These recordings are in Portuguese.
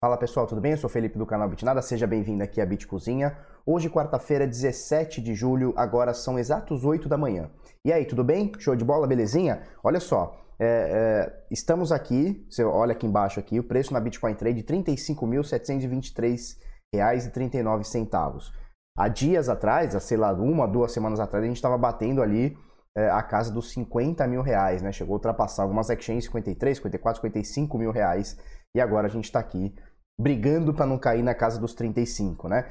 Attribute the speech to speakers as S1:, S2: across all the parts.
S1: Fala pessoal, tudo bem? Eu sou Felipe do canal Bitnada, seja bem-vindo aqui à Bit Cozinha. Hoje, quarta-feira, 17 de julho, agora são exatos 8 da manhã. E aí, tudo bem? Show de bola, belezinha? Olha só, é, é, estamos aqui, você olha aqui embaixo aqui, o preço na Bitcoin Trade R$ 35.723,39. Há dias atrás, há, sei lá, uma, duas semanas atrás, a gente estava batendo ali é, a casa dos 50 mil reais, né? Chegou a ultrapassar algumas exchanges 53, 54, 55 mil reais. E agora a gente está aqui brigando para não cair na casa dos 35, né?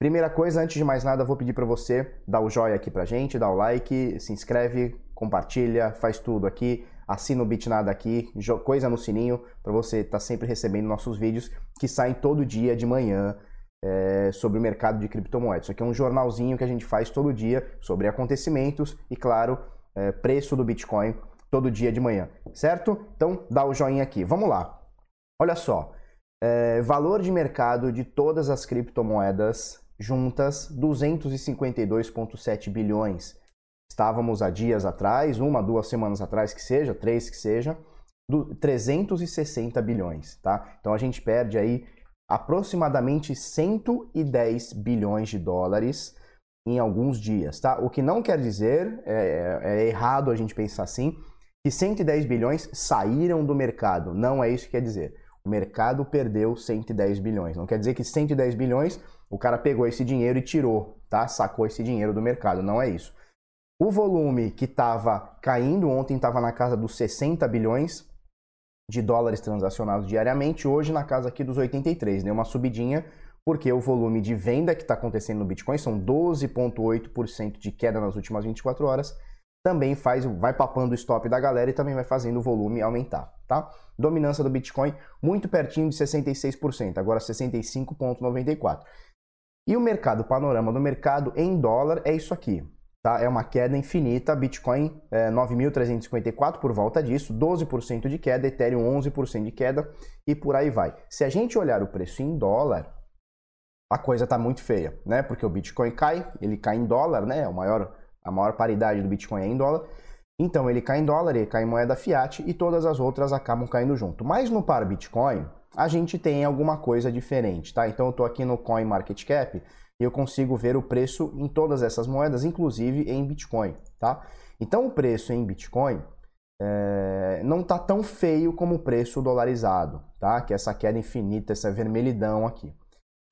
S1: Primeira coisa, antes de mais nada, vou pedir para você dar o joinha aqui pra gente, dar o like, se inscreve, compartilha, faz tudo aqui, assina o Bitnada aqui, coisa no sininho para você estar tá sempre recebendo nossos vídeos que saem todo dia de manhã é, sobre o mercado de criptomoedas. Isso aqui é um jornalzinho que a gente faz todo dia sobre acontecimentos e, claro, é, preço do Bitcoin todo dia de manhã, certo? Então, dá o joinha aqui. Vamos lá. Olha só, é, valor de mercado de todas as criptomoedas juntas, 252,7 bilhões. Estávamos há dias atrás, uma, duas semanas atrás que seja, três que seja, 360 bilhões, tá? Então a gente perde aí aproximadamente 110 bilhões de dólares em alguns dias, tá? O que não quer dizer, é, é, é errado a gente pensar assim, que 110 bilhões saíram do mercado. Não é isso que quer dizer. O mercado perdeu 110 bilhões. Não quer dizer que 110 bilhões o cara pegou esse dinheiro e tirou, tá? Sacou esse dinheiro do mercado. Não é isso. O volume que estava caindo ontem estava na casa dos 60 bilhões de dólares transacionados diariamente, hoje na casa aqui dos 83, deu uma subidinha, porque o volume de venda que está acontecendo no Bitcoin são 12,8% de queda nas últimas 24 horas, também faz, vai papando o stop da galera e também vai fazendo o volume aumentar, tá? Dominância do Bitcoin muito pertinho de 66%, agora 65,94%. E o mercado, o panorama do mercado em dólar é isso aqui, tá? É uma queda infinita, Bitcoin é 9.354 por volta disso, 12% de queda, Ethereum 11% de queda e por aí vai. Se a gente olhar o preço em dólar, a coisa está muito feia, né? Porque o Bitcoin cai, ele cai em dólar, né? É o maior a maior paridade do Bitcoin é em dólar. Então ele cai em dólar, ele cai em moeda fiat e todas as outras acabam caindo junto. Mas no par Bitcoin, a gente tem alguma coisa diferente, tá? Então eu estou aqui no Coin Market Cap e eu consigo ver o preço em todas essas moedas, inclusive em Bitcoin, tá? Então o preço em Bitcoin é, não tá tão feio como o preço dolarizado, tá? Que é essa queda infinita, essa vermelhidão aqui.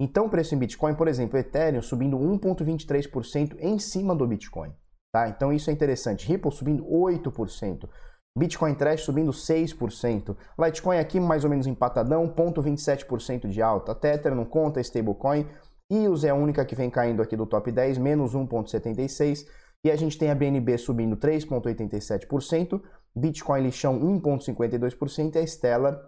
S1: Então o preço em Bitcoin, por exemplo, Ethereum subindo 1,23% em cima do Bitcoin. Tá? Então isso é interessante. Ripple subindo 8%. Bitcoin Trash subindo 6%. Litecoin aqui mais ou menos empatadão, 0,27% de alta. Tether não conta, stablecoin. EOS é a única que vem caindo aqui do top 10, menos 1,76%. E a gente tem a BNB subindo 3,87%. Bitcoin lixão 1,52% e a Stellar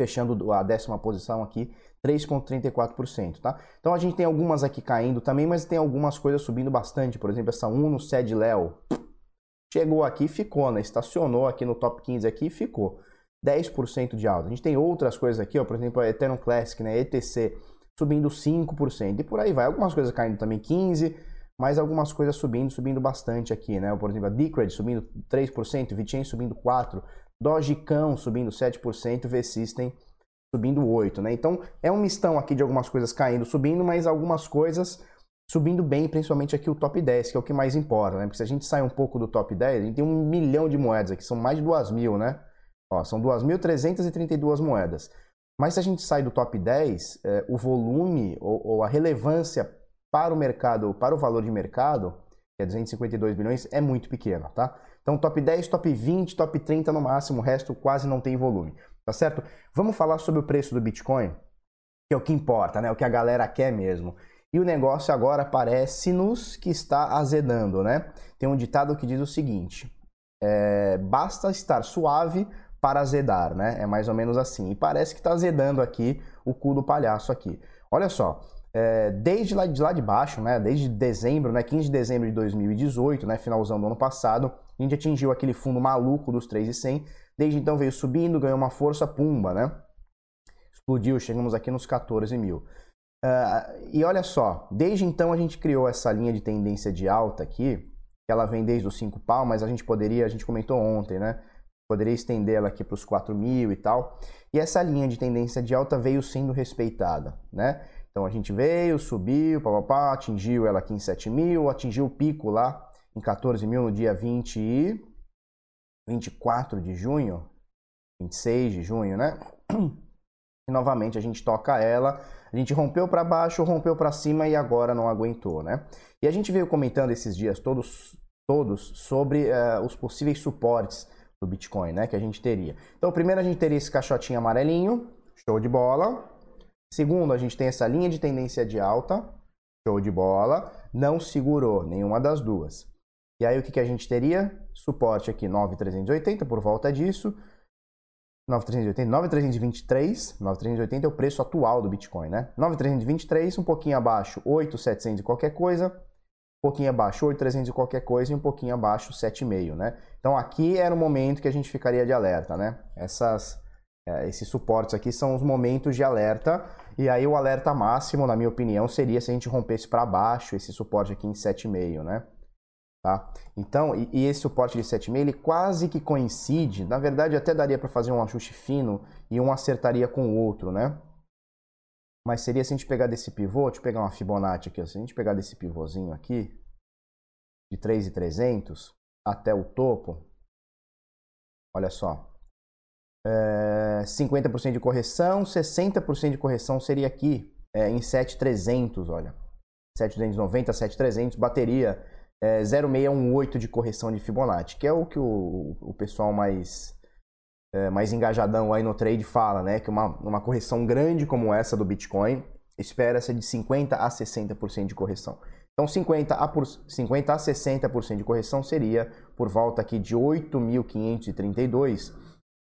S1: fechando a décima posição aqui, 3,34%, tá? Então a gente tem algumas aqui caindo também, mas tem algumas coisas subindo bastante, por exemplo, essa Uno Sed Léo chegou aqui ficou, né? Estacionou aqui no top 15 aqui e ficou. 10% de alta. A gente tem outras coisas aqui, ó, por exemplo, a Ethereum Classic, né, ETC, subindo 5%. E por aí vai. Algumas coisas caindo também 15%, mas algumas coisas subindo, subindo bastante aqui, né? Por exemplo, a Decred subindo 3%, VeChain subindo 4%, Dogecão subindo 7%, V-System subindo 8%, né? Então é um mistão aqui de algumas coisas caindo, subindo, mas algumas coisas subindo bem, principalmente aqui o top 10, que é o que mais importa, né? Porque se a gente sai um pouco do top 10, a gente tem um milhão de moedas aqui, são mais de 2 mil, né? Ó, são 2.332 moedas. Mas se a gente sai do top 10, é, o volume ou, ou, a relevância para o mercado, para o valor de mercado, que é 252 bilhões, é muito pequena, tá? Então, top 10, top 20, top 30 no máximo, o resto quase não tem volume, tá certo? Vamos falar sobre o preço do Bitcoin, que é o que importa, né? O que a galera quer mesmo. E o negócio agora parece-nos que está azedando, né? Tem um ditado que diz o seguinte: é, basta estar suave para azedar, né? É mais ou menos assim. E parece que está azedando aqui o cu do palhaço aqui. Olha só, é, desde lá de, lá de baixo, né? Desde dezembro, né? 15 de dezembro de 2018, né? Finalzão do ano passado, a gente atingiu aquele fundo maluco dos 3,100. Desde então veio subindo, ganhou uma força, pumba, né? Explodiu, chegamos aqui nos 14 mil. Uh, e olha só, desde então a gente criou essa linha de tendência de alta aqui, que ela vem desde os 5 pau, mas a gente poderia, a gente comentou ontem, né? poderia estender ela aqui para os 4 mil e tal. E essa linha de tendência de alta veio sendo respeitada, né? Então a gente veio, subiu, papapá, atingiu ela aqui em 7 mil, atingiu o pico lá em 14 mil no dia 20 e 24 de junho, 26 de junho, né? E novamente a gente toca ela, a gente rompeu para baixo, rompeu para cima e agora não aguentou, né? E a gente veio comentando esses dias todos, todos sobre uh, os possíveis suportes do Bitcoin, né? Que a gente teria. Então, primeiro a gente teria esse caixotinho amarelinho, show de bola. Segundo, a gente tem essa linha de tendência de alta, show de bola. Não segurou nenhuma das duas. E aí o que, que a gente teria? Suporte aqui 9,380 por volta disso. 9,380, 9,323, 9,380 é o preço atual do Bitcoin, né? 9,323, um pouquinho abaixo, 8,700 e qualquer coisa, um pouquinho abaixo, 8,300 e qualquer coisa, e um pouquinho abaixo, 7,5, né? Então aqui era o momento que a gente ficaria de alerta, né? Essas, é, esses suportes aqui são os momentos de alerta, e aí o alerta máximo, na minha opinião, seria se a gente rompesse para baixo esse suporte aqui em 7,5, né? Tá? Então, e, e, esse suporte de 7,5 ele quase que coincide, na verdade até daria para fazer um ajuste fino e um acertaria com o outro, né? Mas seria se a gente pegar desse pivô, deixa eu pegar uma Fibonacci aqui, se a gente pegar desse pivôzinho aqui, de 3,300 até o topo, olha só, é, 50% de correção, 60% de correção seria aqui, é, em 7,300, olha, 7,290, 7,300, bateria é, 0618 de correção de Fibonacci, que é o que o, o pessoal mais, é, mais engajadão aí no trade fala, né? Que uma, uma correção grande como essa do Bitcoin espera-se de 50% a 60% de correção. Então 50 a, por, 50 a 60% de correção seria por volta aqui de 8.532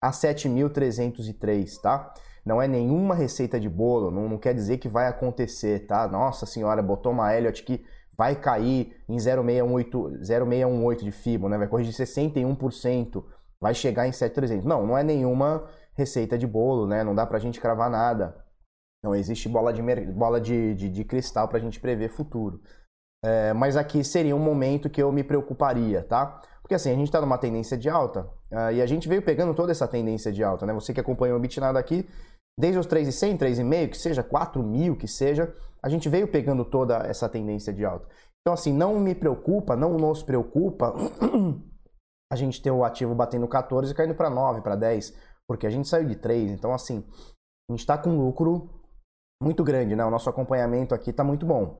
S1: a 7.303, tá? Não é nenhuma receita de bolo, não, não quer dizer que vai acontecer, tá? Nossa senhora, botou uma Elliot que vai cair em 0,618, 0,618 de FIBO, né? vai corrigir 61%, vai chegar em 7,300. Não, não é nenhuma receita de bolo, né? não dá para a gente cravar nada. Não existe bola de, bola de, de, de cristal para a gente prever futuro. É, mas aqui seria um momento que eu me preocuparia, tá? Porque assim, a gente está numa tendência de alta uh, e a gente veio pegando toda essa tendência de alta, né? Você que acompanhou o Bitnado aqui, desde os 3,100, 3,5, que seja 4 mil, que seja, a gente veio pegando toda essa tendência de alta. Então, assim, não me preocupa, não nos preocupa a gente ter o ativo batendo 14 e caindo para 9, para 10, porque a gente saiu de 3. Então, assim, a gente está com lucro muito grande, né? O nosso acompanhamento aqui está muito bom.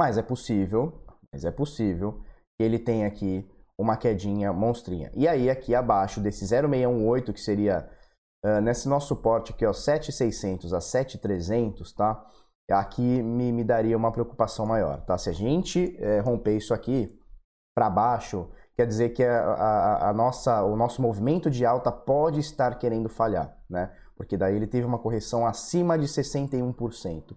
S1: Mas é possível, mas é possível que ele tenha aqui uma quedinha monstrinha. E aí, aqui abaixo desse 0618, que seria uh, nesse nosso suporte aqui, ó, 7600 a 7300, tá? Aqui me, me daria uma preocupação maior, tá? Se a gente é, romper isso aqui para baixo, quer dizer que a, a, a, nossa, o nosso movimento de alta pode estar querendo falhar, né? Porque daí ele teve uma correção acima de 61%,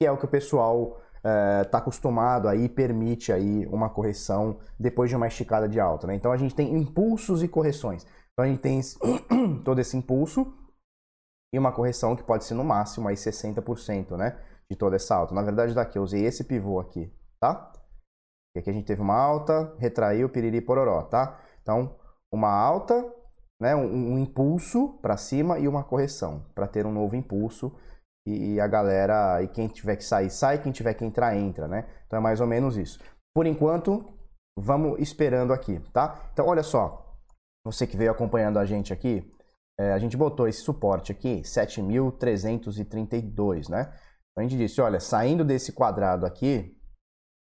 S1: que é o que o pessoal está é, acostumado aí permite aí uma correção depois de uma esticada de alta, né? Então a gente tem impulsos e correções. Então a gente tem todo esse impulso e uma correção que pode ser no máximo aí 60%, né? De toda essa alta. Na verdade, daqui eu usei esse pivô aqui, tá? E aqui a gente teve uma alta, retraiu, piriri, pororó, tá? Então, uma alta, né? Um, um impulso para cima e uma correção para ter um novo impulso e, a galera, e quem tiver que sair, sai, quem tiver que entrar, entra, né? Então é mais ou menos isso. Por enquanto, vamos esperando aqui, tá? Então, olha só, você que veio acompanhando a gente aqui, é, a gente botou esse suporte aqui, 7.332, né? Então a gente disse, olha, saindo desse quadrado aqui,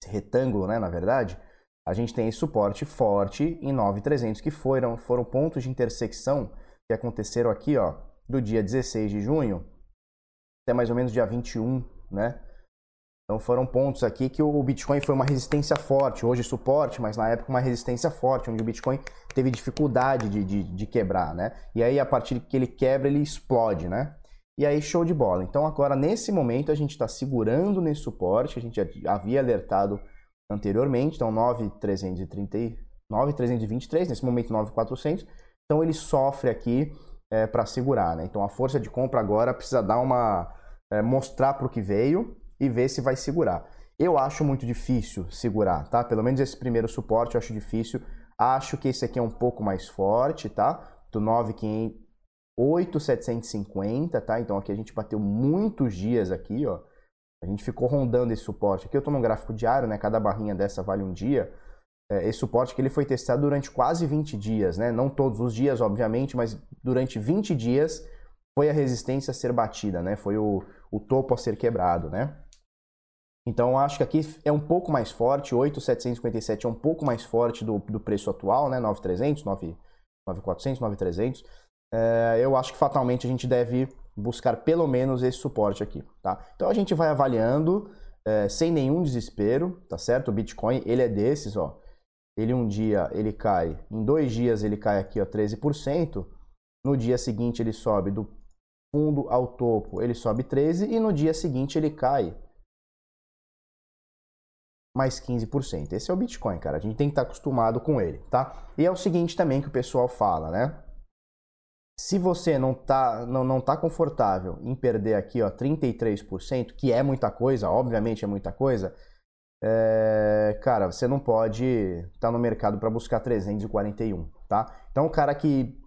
S1: esse retângulo, né, na verdade, a gente tem esse suporte forte em 9.300, que foram, foram pontos de intersecção que aconteceram aqui, ó, do dia 16 de junho até mais ou menos dia 21, né? Então foram pontos aqui que o Bitcoin foi uma resistência forte, hoje suporte, mas na época uma resistência forte, onde o Bitcoin teve dificuldade de, de, de quebrar, né? E aí a partir que ele quebra, ele explode, né? E aí show de bola. Então agora nesse momento a gente está segurando nesse suporte, a gente havia alertado anteriormente, então 9,330, 9,323, nesse momento 9,400. Então ele sofre aqui é, para segurar, né? Então a força de compra agora precisa dar uma é, mostrar para o que veio e ver se vai segurar. Eu acho muito difícil segurar, tá? Pelo menos esse primeiro suporte eu acho difícil. Acho que esse aqui é um pouco mais forte, tá? do 8,750, tá? Então aqui a gente bateu muitos dias aqui, ó. A gente ficou rondando esse suporte. Aqui eu estou no gráfico diário, né? Cada barrinha dessa vale um dia. É, esse suporte que ele foi testado durante quase 20 dias, né? Não todos os dias, obviamente, mas durante 20 dias foi a resistência a ser batida, né? Foi o, o topo a ser quebrado, né? Então acho que aqui é um pouco mais forte, 8,757 é um pouco mais forte do, do preço atual, né? 9,300, 9,400, 9,300. É, eu acho que fatalmente a gente deve buscar pelo menos esse suporte aqui, tá? Então a gente vai avaliando é, sem nenhum desespero, tá certo? O Bitcoin, ele é desses, ó. Ele um dia, ele cai, em dois dias ele cai aqui, ó, 13%. No dia seguinte ele sobe do fundo ao topo, ele sobe 13% e no dia seguinte ele cai mais 15%. Esse é o Bitcoin, cara. A gente tem que estar acostumado com ele, tá? E é o seguinte também que o pessoal fala, né? Se você não tá, não, não tá confortável em perder aqui, ó, 33%, que é muita coisa, obviamente é muita coisa, é, cara, você não pode estar tá no mercado para buscar 341, tá? Então o cara que,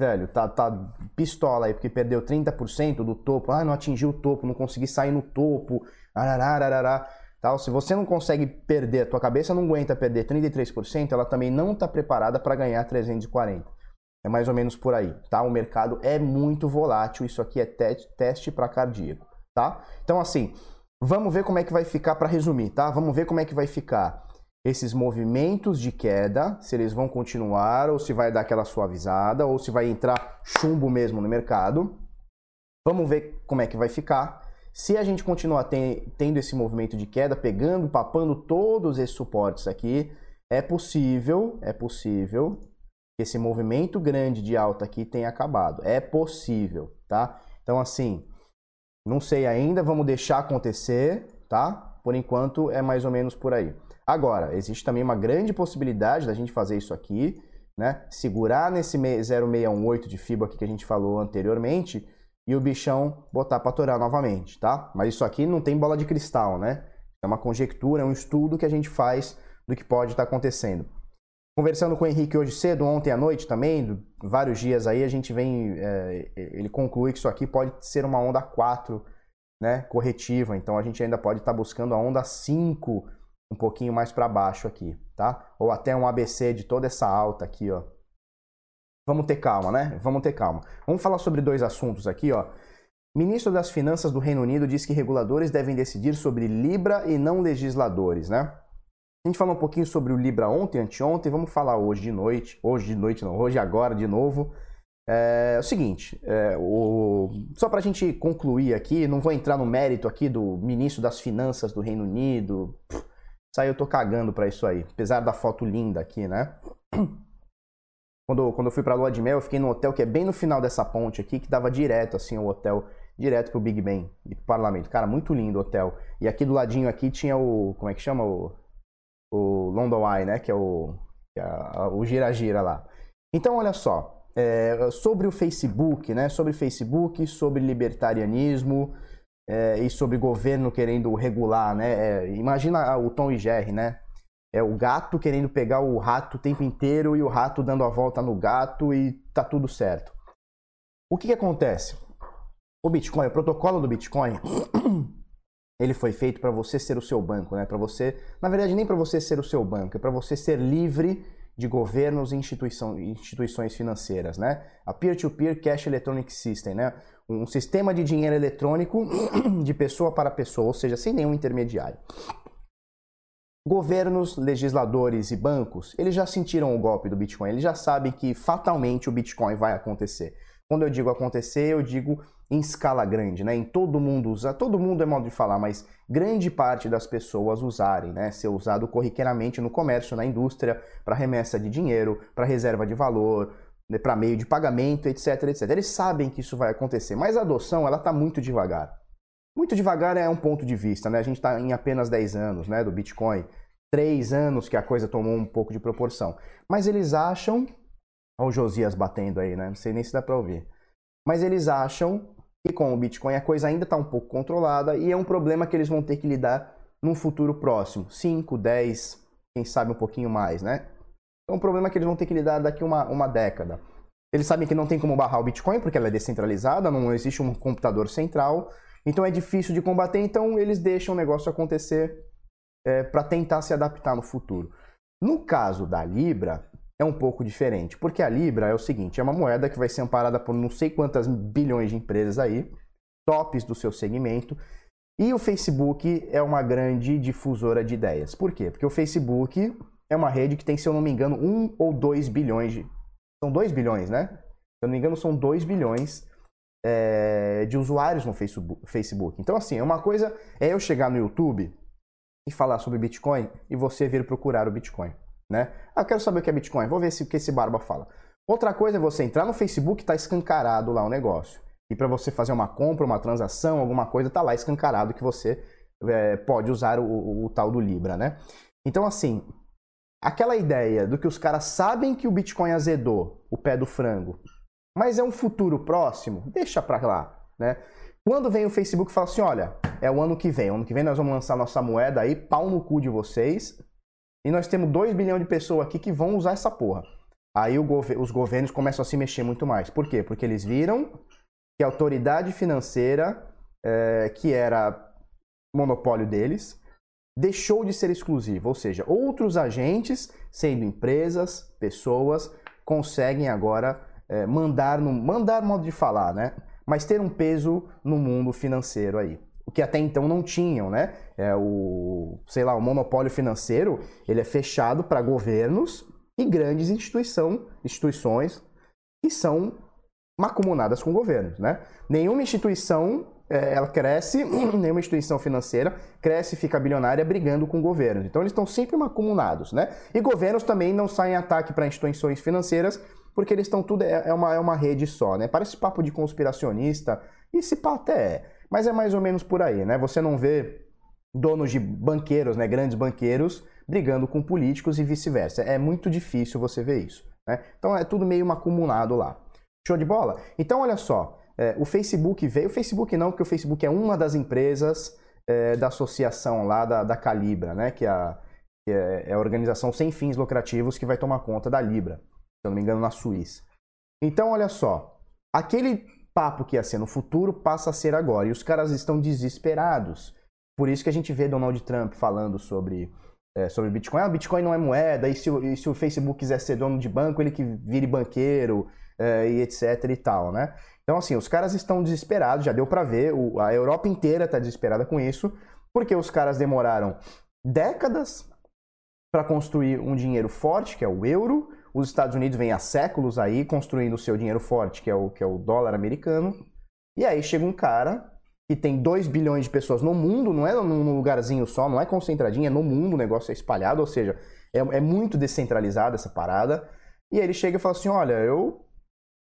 S1: velho, tá, tá pistola aí porque perdeu 30% do topo, ah, não atingiu o topo, não consegui sair no topo, ararararará, tal. Se você não consegue perder, a tua cabeça não aguenta perder 33%, ela também não está preparada para ganhar 340. É mais ou menos por aí, tá? O mercado é muito volátil, isso aqui é te teste para cardíaco, tá? Então assim, vamos ver como é que vai ficar para resumir, tá? Vamos ver como é que vai ficar esses movimentos de queda, se eles vão continuar ou se vai dar aquela suavizada ou se vai entrar chumbo mesmo no mercado. Vamos ver como é que vai ficar. Se a gente continuar ten tendo esse movimento de queda, pegando, papando todos esses suportes aqui, é possível, é possível que esse movimento grande de alta aqui tenha acabado. É possível, tá? Então, assim, não sei ainda, vamos deixar acontecer, tá? Por enquanto é mais ou menos por aí. Agora, existe também uma grande possibilidade da gente fazer isso aqui, né? Segurar nesse 0,618 de FIBA aqui que a gente falou anteriormente e o bichão botar para torar novamente, tá? Mas isso aqui não tem bola de cristal, né? É uma conjectura, é um estudo que a gente faz do que pode estar acontecendo. Conversando com o Henrique hoje cedo, ontem à noite também, vários dias aí, a gente vem. É, ele conclui que isso aqui pode ser uma onda 4 né, corretiva, então a gente ainda pode estar tá buscando a onda 5 um pouquinho mais para baixo aqui, tá? Ou até um ABC de toda essa alta aqui, ó. Vamos ter calma, né? Vamos ter calma. Vamos falar sobre dois assuntos aqui, ó. Ministro das Finanças do Reino Unido diz que reguladores devem decidir sobre Libra e não legisladores, né? A gente falou um pouquinho sobre o Libra ontem, anteontem, vamos falar hoje de noite. Hoje de noite não, hoje agora de novo. É, o seguinte, é, o, só para a gente concluir aqui, não vou entrar no mérito aqui do ministro das Finanças do Reino Unido. Aí eu tô cagando para isso aí, apesar da foto linda aqui, né? Quando, quando eu fui pra Lua de Mel, eu fiquei no hotel que é bem no final dessa ponte aqui, que dava direto, assim, o hotel, direto pro Big Ben e pro parlamento. Cara, muito lindo o hotel. E aqui do ladinho aqui tinha o, como é que chama? O, o London Eye, né? Que é o, é o gira-gira lá. Então, olha só, é, sobre o Facebook, né? Sobre Facebook, sobre libertarianismo é, e sobre governo querendo regular, né? É, imagina o Tom e Jerry, né? É o gato querendo pegar o rato o tempo inteiro e o rato dando a volta no gato e tá tudo certo. O que, que acontece? O Bitcoin, o protocolo do Bitcoin ele foi feito para você ser o seu banco, né? Para você, na verdade, nem para você ser o seu banco, é para você ser livre de governos e instituição, instituições financeiras, né? A peer-to-peer -peer cash electronic system, né? Um sistema de dinheiro eletrônico de pessoa para pessoa, ou seja, sem nenhum intermediário. Governos, legisladores e bancos, eles já sentiram o golpe do Bitcoin, eles já sabem que fatalmente o Bitcoin vai acontecer. Quando eu digo acontecer, eu digo em escala grande, né? Em todo mundo usar, todo mundo é modo de falar, mas grande parte das pessoas usarem, né? Ser usado corriqueiramente no comércio, na indústria, para remessa de dinheiro, para reserva de valor, né? para meio de pagamento, etc, etc. Eles sabem que isso vai acontecer, mas a adoção ela está muito devagar. Muito devagar é um ponto de vista, né? A gente está em apenas 10 anos, né, do Bitcoin, três anos que a coisa tomou um pouco de proporção. Mas eles acham, olha o Josias batendo aí, né? Não sei nem se dá para ouvir. Mas eles acham com o Bitcoin a coisa ainda está um pouco controlada e é um problema que eles vão ter que lidar num futuro próximo 5, 10, quem sabe um pouquinho mais, né? É um problema que eles vão ter que lidar daqui uma, uma década. Eles sabem que não tem como barrar o Bitcoin porque ela é descentralizada, não existe um computador central, então é difícil de combater, então eles deixam o negócio acontecer é, para tentar se adaptar no futuro. No caso da Libra, é um pouco diferente, porque a Libra é o seguinte: é uma moeda que vai ser amparada por não sei quantas bilhões de empresas aí, tops do seu segmento, e o Facebook é uma grande difusora de ideias. Por quê? Porque o Facebook é uma rede que tem, se eu não me engano, um ou dois bilhões de. São dois bilhões, né? Se eu não me engano, são dois bilhões é, de usuários no Facebook. Então, assim, é uma coisa é eu chegar no YouTube e falar sobre Bitcoin e você vir procurar o Bitcoin, né? Ah, eu quero saber o que é Bitcoin, vou ver se, o que esse barba fala. Outra coisa é você entrar no Facebook tá escancarado lá o negócio. E para você fazer uma compra, uma transação, alguma coisa, tá lá escancarado que você é, pode usar o, o, o tal do Libra, né? Então, assim, aquela ideia do que os caras sabem que o Bitcoin azedou o pé do frango, mas é um futuro próximo, deixa pra lá, né? Quando vem o Facebook e fala assim, olha, é o ano que vem, ano que vem nós vamos lançar nossa moeda aí, pau no cu de vocês, e nós temos 2 bilhões de pessoas aqui que vão usar essa porra. Aí os governos começam a se mexer muito mais. Por quê? Porque eles viram que a autoridade financeira, é, que era monopólio deles, deixou de ser exclusivo, ou seja, outros agentes, sendo empresas, pessoas, conseguem agora é, mandar, no, mandar modo de falar, né? Mas ter um peso no mundo financeiro aí. O que até então não tinham, né? É o, sei lá, o monopólio financeiro, ele é fechado para governos e grandes instituição, instituições que são macumunadas com governos, né? Nenhuma instituição é, ela cresce, nenhuma instituição financeira cresce e fica bilionária brigando com governos. Então eles estão sempre macumunados, né? E governos também não saem em ataque para instituições financeiras porque eles estão tudo é, é uma, é uma rede só, né? Parece papo de conspiracionista, e se pá até é, mas é mais ou menos por aí, né? Você não vê donos de banqueiros, né, grandes banqueiros, brigando com políticos e vice-versa. É muito difícil você ver isso, né? Então é tudo meio acumulado lá. Show de bola? Então olha só, é, o Facebook veio, o Facebook não, porque o Facebook é uma das empresas é, da associação lá da, da Calibra, né? Que, é a, que é, é a organização sem fins lucrativos que vai tomar conta da Libra, se eu não me engano, na Suíça. Então, olha só, aquele papo que ia ser no futuro passa a ser agora, e os caras estão desesperados. Por isso que a gente vê Donald Trump falando sobre, é, sobre Bitcoin. Ah, Bitcoin não é moeda, e se, e se o Facebook quiser ser dono de banco, ele que vire banqueiro, é, e etc e tal, né? Então, assim, os caras estão desesperados, já deu para ver, o, a Europa inteira está desesperada com isso, porque os caras demoraram décadas para construir um dinheiro forte, que é o euro. Os Estados Unidos vêm há séculos aí construindo o seu dinheiro forte, que é o, que é o dólar americano. E aí chega um cara que tem 2 bilhões de pessoas no mundo, não é num lugarzinho só, não é concentradinho, é no mundo, o negócio é espalhado, ou seja, é, é muito descentralizada essa parada. E aí ele chega e fala assim: olha, eu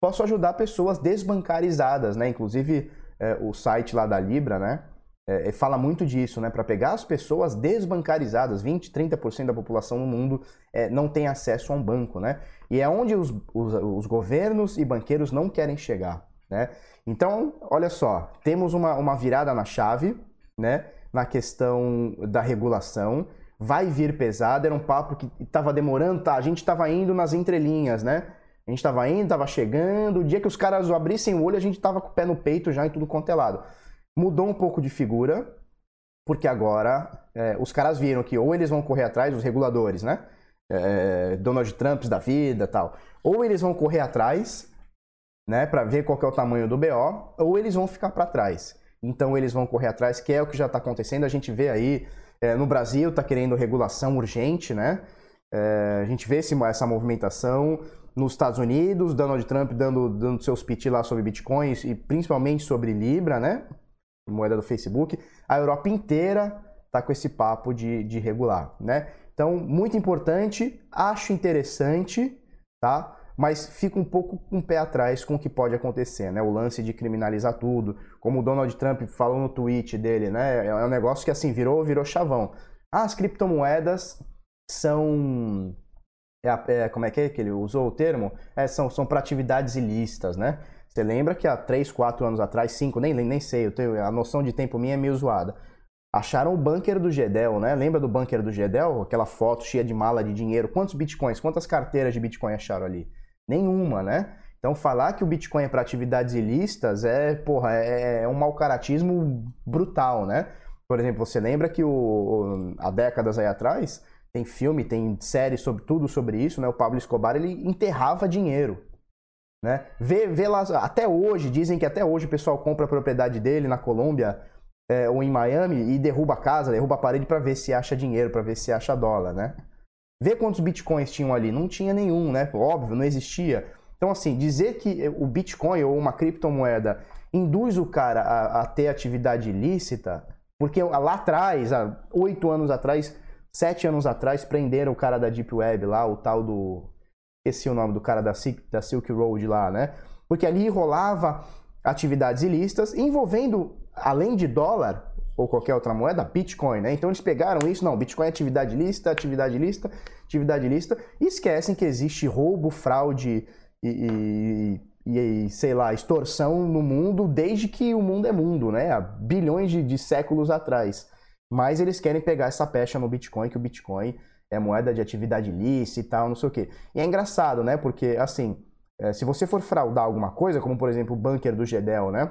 S1: posso ajudar pessoas desbancarizadas, né? Inclusive é, o site lá da Libra, né? É, fala muito disso, né? Para pegar as pessoas desbancarizadas, 20, 30% da população no mundo é, não tem acesso a um banco, né? E é onde os, os, os, governos e banqueiros não querem chegar, né? Então, olha só, temos uma, uma virada na chave, né? Na questão da regulação, vai vir pesado, era um papo que estava demorando, tá? A gente estava indo nas entrelinhas, né? A gente estava indo, estava chegando. O dia que os caras abrissem o olho, a gente estava com o pé no peito já e tudo quanto é lado. Mudou um pouco de figura, porque agora é, os caras viram que ou eles vão correr atrás, os reguladores, né? É, Donald Trump da vida tal. Ou eles vão correr atrás, né, para ver qual é o tamanho do BO, ou eles vão ficar para trás. Então eles vão correr atrás, que é o que já está acontecendo. A gente vê aí é, no Brasil está querendo regulação urgente, né? É, a gente vê esse, essa movimentação nos Estados Unidos, Donald Trump dando, dando seus pitch lá sobre bitcoins e principalmente sobre Libra, né? Moeda do Facebook. A Europa inteira tá com esse papo de, de regular, né? Então, muito importante, acho interessante, tá? Mas fica um pouco com o pé atrás com o que pode acontecer, né? O lance de criminalizar tudo, como o Donald Trump falou no tweet dele, né? É um negócio que assim virou, virou chavão. As criptomoedas são é, é, como é que é que ele usou o termo? É, são são para atividades ilícitas, né? Você lembra que há 3, 4 anos atrás, 5, nem, nem sei, eu tenho, a noção de tempo minha é meio zoada. Acharam o bunker do Gedel, né? Lembra do bunker do Gedel? Aquela foto cheia de mala de dinheiro. Quantos bitcoins, quantas carteiras de bitcoin acharam ali? Nenhuma, né? Então, falar que o Bitcoin é para atividades ilícitas é, porra, é, é um mau caratismo brutal, né? Por exemplo, você lembra que o, há décadas aí atrás, tem filme, tem série sobre tudo sobre isso, né? O Pablo Escobar, ele enterrava dinheiro, né? Vê, vê lá, até hoje, dizem que até hoje o pessoal compra a propriedade dele na Colômbia é, ou em Miami e derruba a casa, derruba a parede para ver se acha dinheiro, para ver se acha dólar, né? Vê quantos bitcoins tinham ali, não tinha nenhum, né? Óbvio, não existia. Então, assim, dizer que o Bitcoin ou uma criptomoeda induz o cara a, a ter atividade ilícita, porque lá atrás, há oito anos atrás, sete anos atrás, prenderam o cara da Deep Web lá, o tal do. Esqueci o nome do cara da, da Silk Road lá, né? Porque ali rolava atividades ilícitas envolvendo, além de dólar, ou qualquer outra moeda, Bitcoin, né? Então eles pegaram isso, não, Bitcoin é atividade ilícita, atividade ilícita, atividade ilícita, e esquecem que existe roubo, fraude, e, e, e, sei lá, extorsão no mundo desde que o mundo é mundo, né? Há bilhões de, de séculos atrás. Mas eles querem pegar essa pecha no Bitcoin, que o Bitcoin é moeda de atividade ilícita e tal, não sei o quê. E é engraçado, né? Porque, assim, é, se você for fraudar alguma coisa, como por exemplo o bunker do Gedel, né?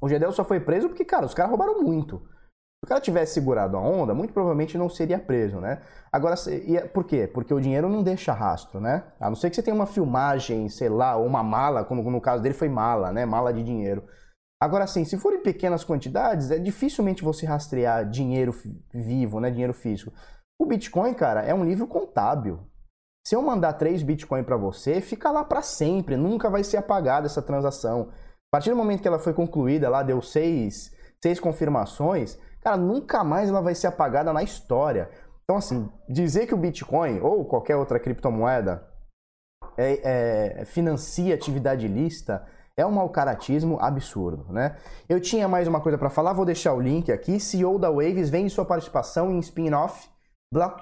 S1: O Gedel só foi preso porque, cara, os caras roubaram muito. Se o cara tivesse segurado a onda, muito provavelmente não seria preso, né? Agora, é, por quê? Porque o dinheiro não deixa rastro, né? A não ser que você tenha uma filmagem, sei lá, ou uma mala, como no caso dele foi mala, né? Mala de dinheiro. Agora, sim, se for em pequenas quantidades, é dificilmente você rastrear dinheiro vivo, né? Dinheiro físico. O Bitcoin, cara, é um livro contábil. Se eu mandar 3 Bitcoin para você, fica lá para sempre, nunca vai ser apagada essa transação. A partir do momento que ela foi concluída, lá deu seis, seis confirmações, cara, nunca mais ela vai ser apagada na história. Então, assim, dizer que o Bitcoin ou qualquer outra criptomoeda é, é, financia atividade ilícita é um mau caratismo absurdo, né? Eu tinha mais uma coisa para falar, vou deixar o link aqui. CEO da Waves vende sua participação em spin-off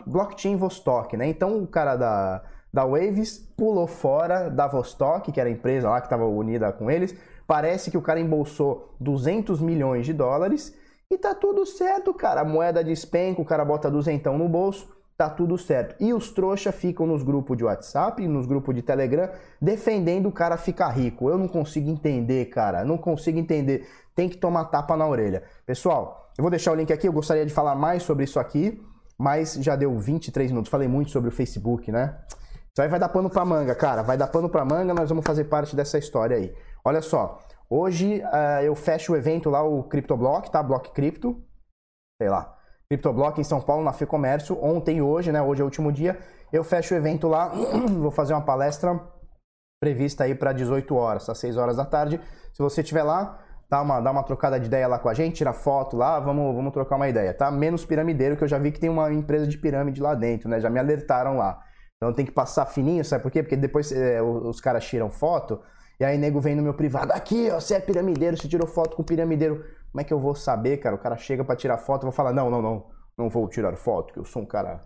S1: Blockchain Vostok, né? Então o cara da, da Waves pulou fora da Vostok, que era a empresa lá que estava unida com eles. Parece que o cara embolsou 200 milhões de dólares e tá tudo certo, cara. A moeda despenca, o cara bota duzentão no bolso, tá tudo certo. E os trouxa ficam nos grupos de WhatsApp, nos grupos de Telegram, defendendo o cara ficar rico. Eu não consigo entender, cara. Não consigo entender. Tem que tomar tapa na orelha. Pessoal, eu vou deixar o link aqui. Eu gostaria de falar mais sobre isso aqui, mas já deu 23 minutos. Falei muito sobre o Facebook, né? Isso aí vai dar pano pra manga, cara. Vai dar pano pra manga, nós vamos fazer parte dessa história aí. Olha só, Hoje uh, eu fecho o evento lá, o CryptoBlock, tá? Block Cripto, sei lá, CryptoBlock em São Paulo, na FEComércio, ontem e hoje, né? Hoje é o último dia. Eu fecho o evento lá, vou fazer uma palestra prevista aí para 18 horas, às 6 horas da tarde. Se você estiver lá, dá uma, dá uma trocada de ideia lá com a gente, tira foto lá, vamos, vamos trocar uma ideia, tá? Menos piramideiro, que eu já vi que tem uma empresa de pirâmide lá dentro, né? Já me alertaram lá. Então tem que passar fininho, sabe por quê? Porque depois é, os caras tiram foto, e aí nego vem no meu privado, aqui, ó, você é piramideiro, você tirou foto com piramideiro. Como é que eu vou saber, cara? O cara chega para tirar foto, eu vou falar, não, não, não, não vou tirar foto, que eu sou um cara,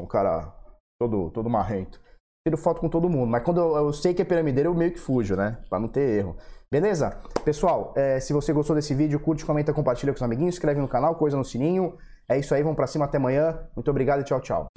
S1: um cara todo, todo marrento. Tiro foto com todo mundo, mas quando eu, eu sei que é piramideiro, eu meio que fujo, né? Pra não ter erro. Beleza? Pessoal, é, se você gostou desse vídeo, curte, comenta, compartilha com os amiguinhos, inscreve no canal, coisa no sininho. É isso aí, vamos pra cima até amanhã. Muito obrigado e tchau, tchau.